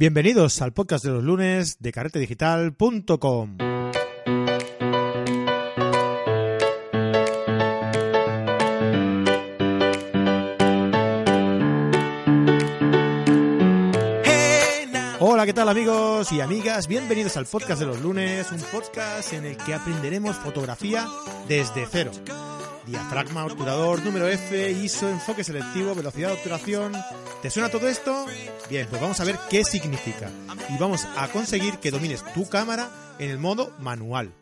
Bienvenidos al podcast de los lunes de carretedigital.com. Hola, ¿qué tal amigos y amigas? Bienvenidos al podcast de los lunes, un podcast en el que aprenderemos fotografía desde cero. Diafragma, obturador, número F, ISO, enfoque selectivo, velocidad de obturación. ¿Te suena todo esto? Bien, pues vamos a ver qué significa. Y vamos a conseguir que domines tu cámara en el modo manual.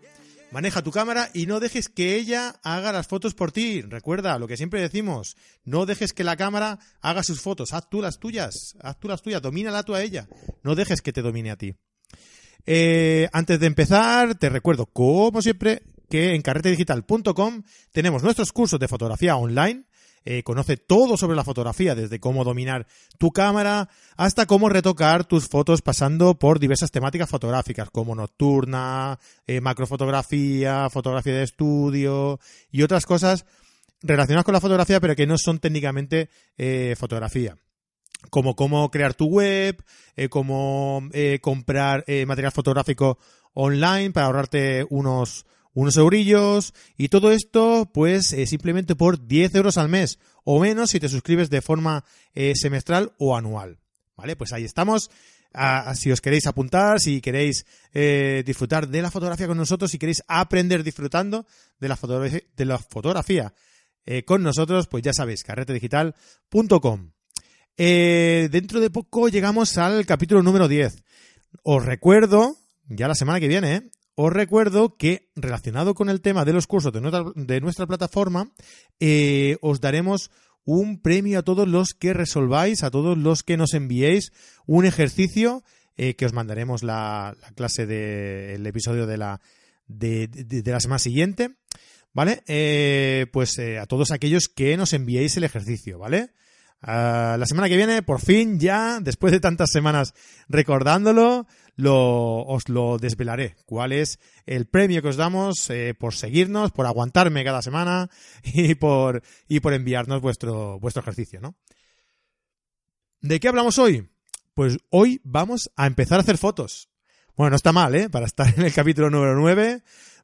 Maneja tu cámara y no dejes que ella haga las fotos por ti. Recuerda lo que siempre decimos, no dejes que la cámara haga sus fotos, haz tú las tuyas, haz tú las tuyas, domínala tú a ella, no dejes que te domine a ti. Eh, antes de empezar, te recuerdo, como siempre, que en carretedigital.com tenemos nuestros cursos de fotografía online. Eh, conoce todo sobre la fotografía, desde cómo dominar tu cámara hasta cómo retocar tus fotos pasando por diversas temáticas fotográficas, como nocturna, eh, macrofotografía, fotografía de estudio y otras cosas relacionadas con la fotografía, pero que no son técnicamente eh, fotografía como cómo crear tu web, cómo comprar material fotográfico online para ahorrarte unos, unos eurillos y todo esto pues eh, simplemente por 10 euros al mes o menos si te suscribes de forma eh, semestral o anual. ¿Vale? Pues ahí estamos. Si os queréis apuntar, si queréis eh, disfrutar de la fotografía con nosotros, si queréis aprender disfrutando de la, fotografía, de la fotografía con nosotros, pues ya sabéis, carretedigital.com. dentro de poco llegamos al capítulo número 10. Os recuerdo, ya la semana que viene, os recuerdo que relacionado con el tema de los cursos de nuestra, de plataforma, eh, os daremos un premio a todos los que resolváis, a todos los que nos enviéis un ejercicio eh, que os mandaremos la, clase del episodio de la, de, la semana siguiente. ¿Vale? Eh, pues a todos aquellos que nos enviéis el ejercicio, ¿vale? Ah, la semana que viene, por fin, ya, después de tantas semanas recordándolo, lo, os lo desvelaré. ¿Cuál es el premio que os damos eh, por seguirnos, por aguantarme cada semana y por, y por enviarnos vuestro, vuestro ejercicio, ¿no? ¿De qué hablamos hoy? Pues hoy vamos a empezar a hacer fotos. Bueno, no está mal, ¿eh? Para estar en el capítulo número 9.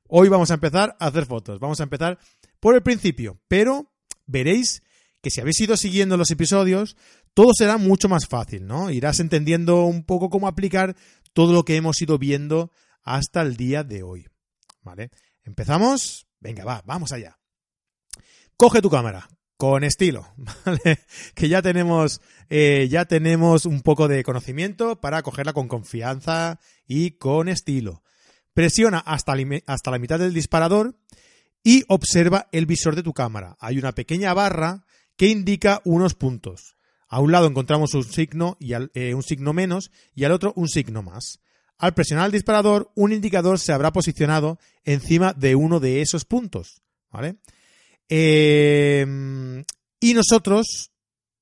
Hoy vamos a empezar a hacer fotos. Vamos a empezar por el principio, pero veréis que si habéis ido siguiendo los episodios, todo será mucho más fácil, ¿no? Irás entendiendo un poco cómo aplicar todo lo que hemos ido viendo hasta el día de hoy. ¿Vale? ¿Empezamos? Venga, va, vamos allá. Coge tu cámara, con estilo, ¿vale? Que ya tenemos, eh, ya tenemos un poco de conocimiento para cogerla con confianza y con estilo. Presiona hasta, hasta la mitad del disparador y observa el visor de tu cámara. Hay una pequeña barra que indica unos puntos. A un lado encontramos un signo, y eh, un signo menos y al otro un signo más. Al presionar el disparador, un indicador se habrá posicionado encima de uno de esos puntos. ¿Vale? Eh, y nosotros,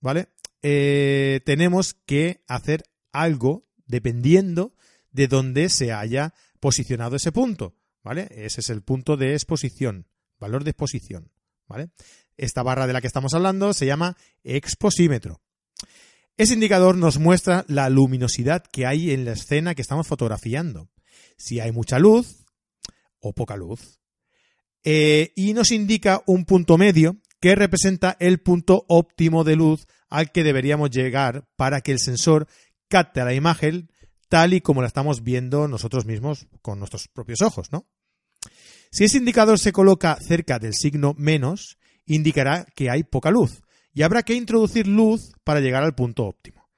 ¿vale? Eh, tenemos que hacer algo dependiendo de dónde se haya posicionado ese punto. ¿Vale? Ese es el punto de exposición, valor de exposición. ¿Vale? Esta barra de la que estamos hablando se llama exposímetro. Ese indicador nos muestra la luminosidad que hay en la escena que estamos fotografiando. Si hay mucha luz o poca luz. Eh, y nos indica un punto medio que representa el punto óptimo de luz al que deberíamos llegar para que el sensor capte la imagen tal y como la estamos viendo nosotros mismos con nuestros propios ojos, ¿no? Si ese indicador se coloca cerca del signo menos, indicará que hay poca luz y habrá que introducir luz para llegar al punto óptimo,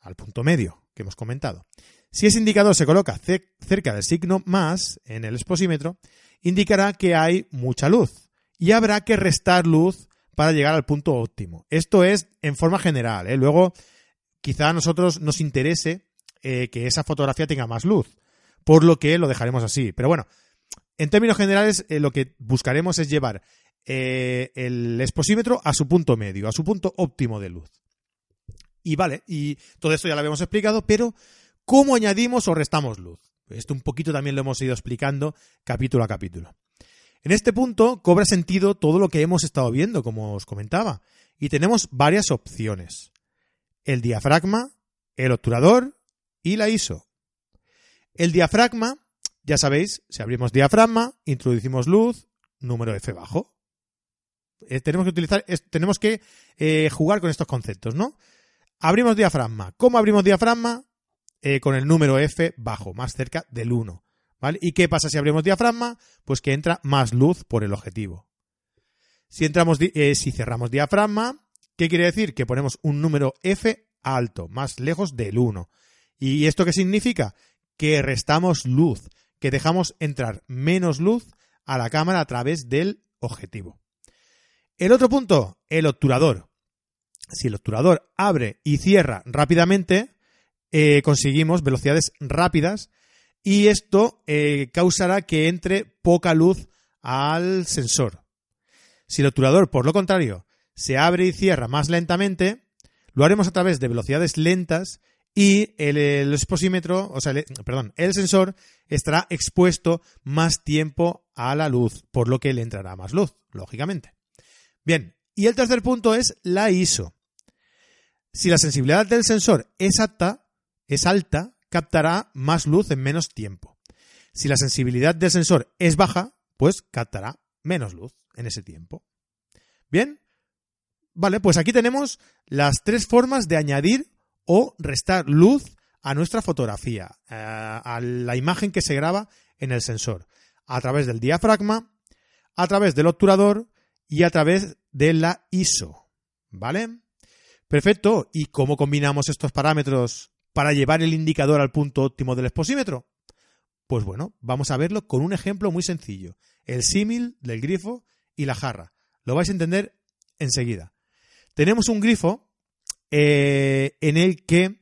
al punto medio que hemos comentado. Si ese indicador se coloca cerca del signo más en el exposímetro, indicará que hay mucha luz y habrá que restar luz para llegar al punto óptimo. Esto es en forma general. ¿eh? Luego, quizá a nosotros nos interese eh, que esa fotografía tenga más luz, por lo que lo dejaremos así. Pero bueno, en términos generales, eh, lo que buscaremos es llevar eh, el exposímetro a su punto medio, a su punto óptimo de luz. Y vale, y todo esto ya lo habíamos explicado, pero ¿cómo añadimos o restamos luz? Esto un poquito también lo hemos ido explicando capítulo a capítulo. En este punto cobra sentido todo lo que hemos estado viendo, como os comentaba, y tenemos varias opciones. El diafragma, el obturador y la ISO. El diafragma, ya sabéis, si abrimos diafragma, introducimos luz, número F bajo. Eh, tenemos que utilizar, tenemos que eh, jugar con estos conceptos, ¿no? Abrimos diafragma. ¿Cómo abrimos diafragma? Eh, con el número F bajo, más cerca del 1. ¿Vale? ¿Y qué pasa si abrimos diafragma? Pues que entra más luz por el objetivo. Si, entramos, si cerramos diafragma, ¿qué quiere decir? Que ponemos un número F alto, más lejos del 1. ¿Y esto qué significa? Que restamos luz, que dejamos entrar menos luz a la cámara a través del objetivo. El otro punto, el obturador. Si el obturador abre y cierra rápidamente, eh, conseguimos velocidades rápidas y esto eh, causará que entre poca luz al sensor. Si el obturador, por lo contrario, se abre y cierra más lentamente, lo haremos a través de velocidades lentas y el, exposímetro, o sea, perdón, el sensor estará expuesto más tiempo a la luz, por lo que le entrará más luz, lógicamente. Bien, y el tercer punto es la ISO. Si la sensibilidad del sensor es alta, es alta, captará más luz en menos tiempo. Si la sensibilidad del sensor es baja, pues captará menos luz en ese tiempo. Bien, vale, pues aquí tenemos las tres formas de añadir o restar luz a nuestra fotografía, eh, a la imagen que se graba en el sensor, a través del diafragma, a través del obturador y a través de la ISO. ¿Vale? Perfecto. ¿Y cómo combinamos estos parámetros para llevar el indicador al punto óptimo del exposímetro? Pues bueno, vamos a verlo con un ejemplo muy sencillo. El símil del grifo y la jarra. Lo vais a entender enseguida. Tenemos un grifo eh, en el que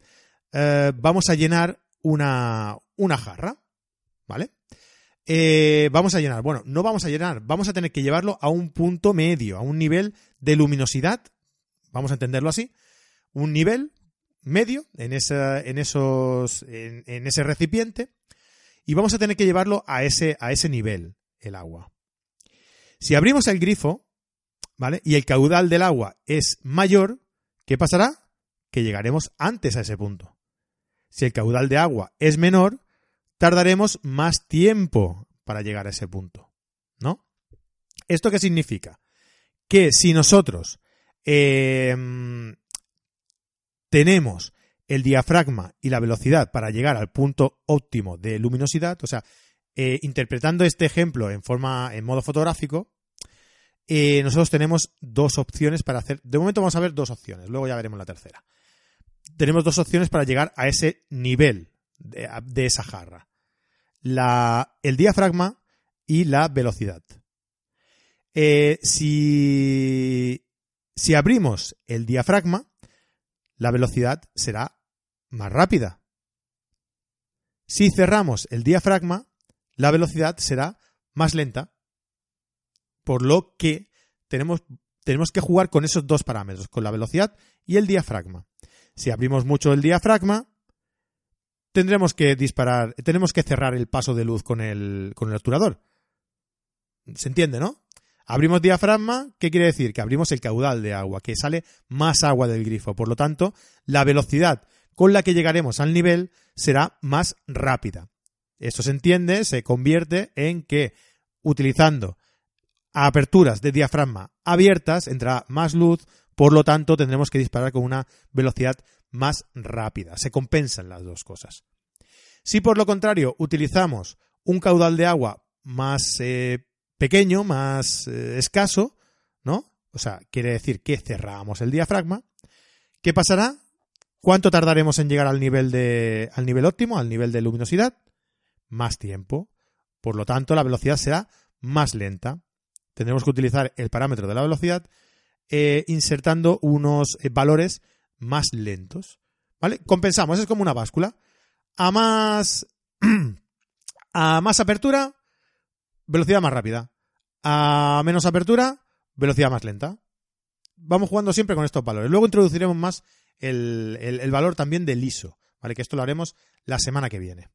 eh, vamos a llenar una, una jarra. ¿Vale? Eh, vamos a llenar. Bueno, no vamos a llenar, vamos a tener que llevarlo a un punto medio, a un nivel de luminosidad, vamos a entenderlo así, un nivel medio en, en, esos, en, ese recipiente y vamos a tener que llevarlo a ese, a ese nivel, el agua. Si abrimos el grifo, ¿vale? Y el caudal del agua es mayor, ¿qué pasará? Que llegaremos antes a ese punto. Si el caudal de agua es menor, tardaremos más tiempo para llegar a ese punto. ¿No? ¿Esto qué significa? Que si nosotros em, tenemos el diafragma y la velocidad para llegar al punto óptimo de luminosidad, o sea, eh, interpretando este ejemplo en forma, en modo fotográfico, eh, nosotros tenemos dos opciones para hacer. De momento vamos a ver dos opciones, luego ya veremos la tercera. Tenemos dos opciones para llegar a ese nivel de, esa jarra. La, el diafragma y la velocidad. Eh, si, si abrimos el diafragma, la velocidad será más rápida. Si cerramos el diafragma, la velocidad será más lenta. Por lo que tenemos, tenemos que jugar con esos dos parámetros, con la velocidad y el diafragma. Si abrimos mucho el diafragma, tendremos que disparar, tenemos que cerrar el paso de luz con el, con el obturador. ¿Se entiende, no? Abrimos diafragma, ¿qué quiere decir? Que abrimos el caudal de agua, que sale más agua del grifo. Por lo tanto, la velocidad con la que llegaremos al nivel será más rápida. Esto se entiende, se convierte en que utilizando aperturas de diafragma abiertas entrará más luz, por lo tanto tendremos que disparar con una velocidad más rápida. Se compensan las dos cosas. Si por lo contrario utilizamos un caudal de agua más eh, pequeño, más eh, escaso, ¿no? O sea, quiere decir que cerramos el diafragma. ¿Qué pasará? ¿Cuánto tardaremos en llegar al nivel de al nivel óptimo, al nivel de luminosidad? Más tiempo. Por lo tanto, la velocidad será más lenta. Tendremos que utilizar el parámetro de la velocidad eh, insertando unos valores más lentos. ¿Vale? Compensamos, es como una báscula. A más. a más apertura, velocidad más rápida. A menos apertura, velocidad más lenta. Vamos jugando siempre con estos valores. Luego introduciremos más el, valor también del ISO. ¿Vale? Que esto lo haremos la semana que viene.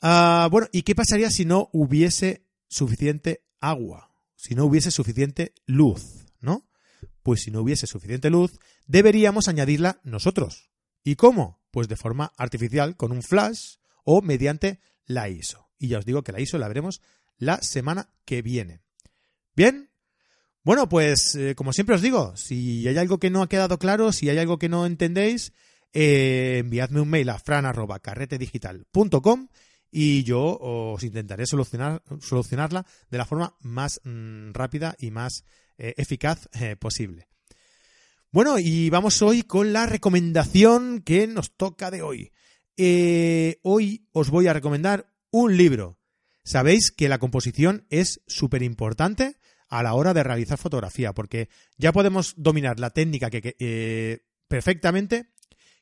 Ah, bueno, ¿y qué pasaría si no hubiese suficiente agua? Si no hubiese suficiente luz, ¿no? Pues si no hubiese suficiente luz, deberíamos añadirla nosotros. ¿Y cómo? pues de forma artificial con un flash o mediante la ISO. Y ya os digo que la ISO la veremos la semana que viene. Bien, bueno, pues eh, como siempre os digo, si hay algo que no ha quedado claro, si hay algo que no entendéis, eh, enviadme un mail a fran.carretedigital.com y yo os intentaré solucionar, solucionarla de la forma más mm, rápida y más eh, eficaz posible. Bueno, y vamos hoy con la recomendación que nos toca de hoy. hoy os voy a recomendar un libro. Sabéis que la composición es súper importante a la hora de realizar fotografía, porque ya podemos dominar la técnica que, eh, perfectamente,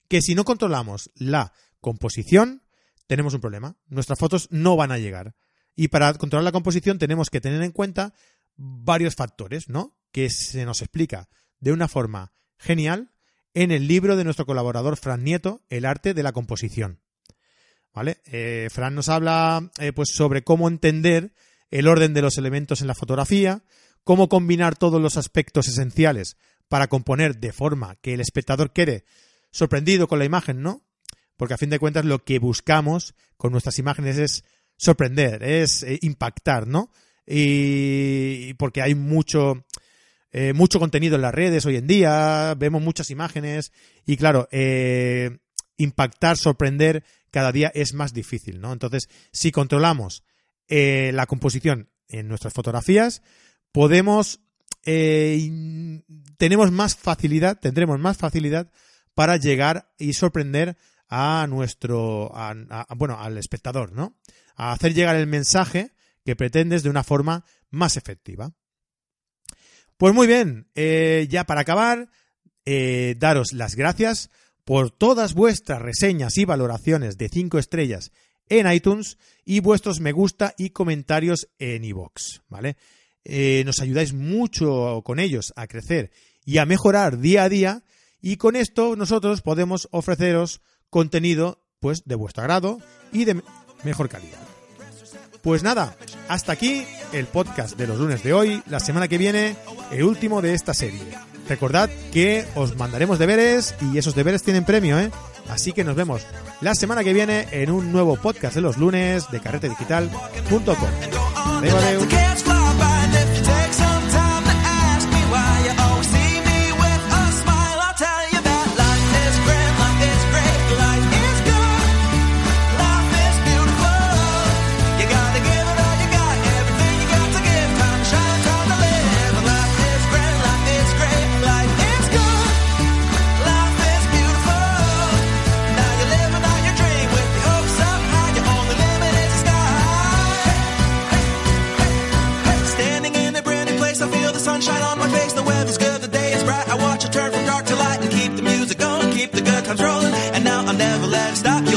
que si no controlamos la composición, tenemos un problema. Nuestras fotos no van a llegar. Y para controlar la composición tenemos que tener en cuenta varios factores, ¿no? Que se nos explica de una forma genial en el libro de nuestro colaborador Fran Nieto, El arte de la composición. ¿Vale? Eh, Fran nos habla eh, pues sobre cómo entender el orden de los elementos en la fotografía, cómo combinar todos los aspectos esenciales para componer de forma que el espectador quede sorprendido con la imagen, ¿no? Porque a fin de cuentas lo que buscamos con nuestras imágenes es sorprender, es eh, impactar, ¿no? Y porque hay mucho, eh, mucho contenido en las redes hoy en día, vemos muchas imágenes y claro, eh, impactar, sorprender cada día es más difícil, ¿no? Entonces, si controlamos eh, la composición en nuestras fotografías, podemos, tenemos más facilidad, tendremos más facilidad para llegar y sorprender a nuestro, bueno, al espectador, ¿no? A hacer llegar el mensaje que pretendes de una forma más efectiva. Pues muy bien, eh, ya para acabar, daros las gracias por todas vuestras reseñas y valoraciones de 5 estrellas en iTunes y vuestros me gusta y comentarios en iVoox, ¿vale? Eh, nos ayudáis mucho con ellos a crecer y a mejorar día a día y con esto nosotros podemos ofreceros contenido pues de vuestro agrado y de mejor calidad. Pues nada, hasta aquí el podcast de los lunes de hoy. La semana que viene, el último de esta serie. Recordad que os mandaremos deberes y esos deberes tienen premio, ¿eh? Así que nos vemos la semana que viene en un nuevo podcast de los lunes de carretedigital.com. Adiós, adiós. controlling, and now I'll never let it stop.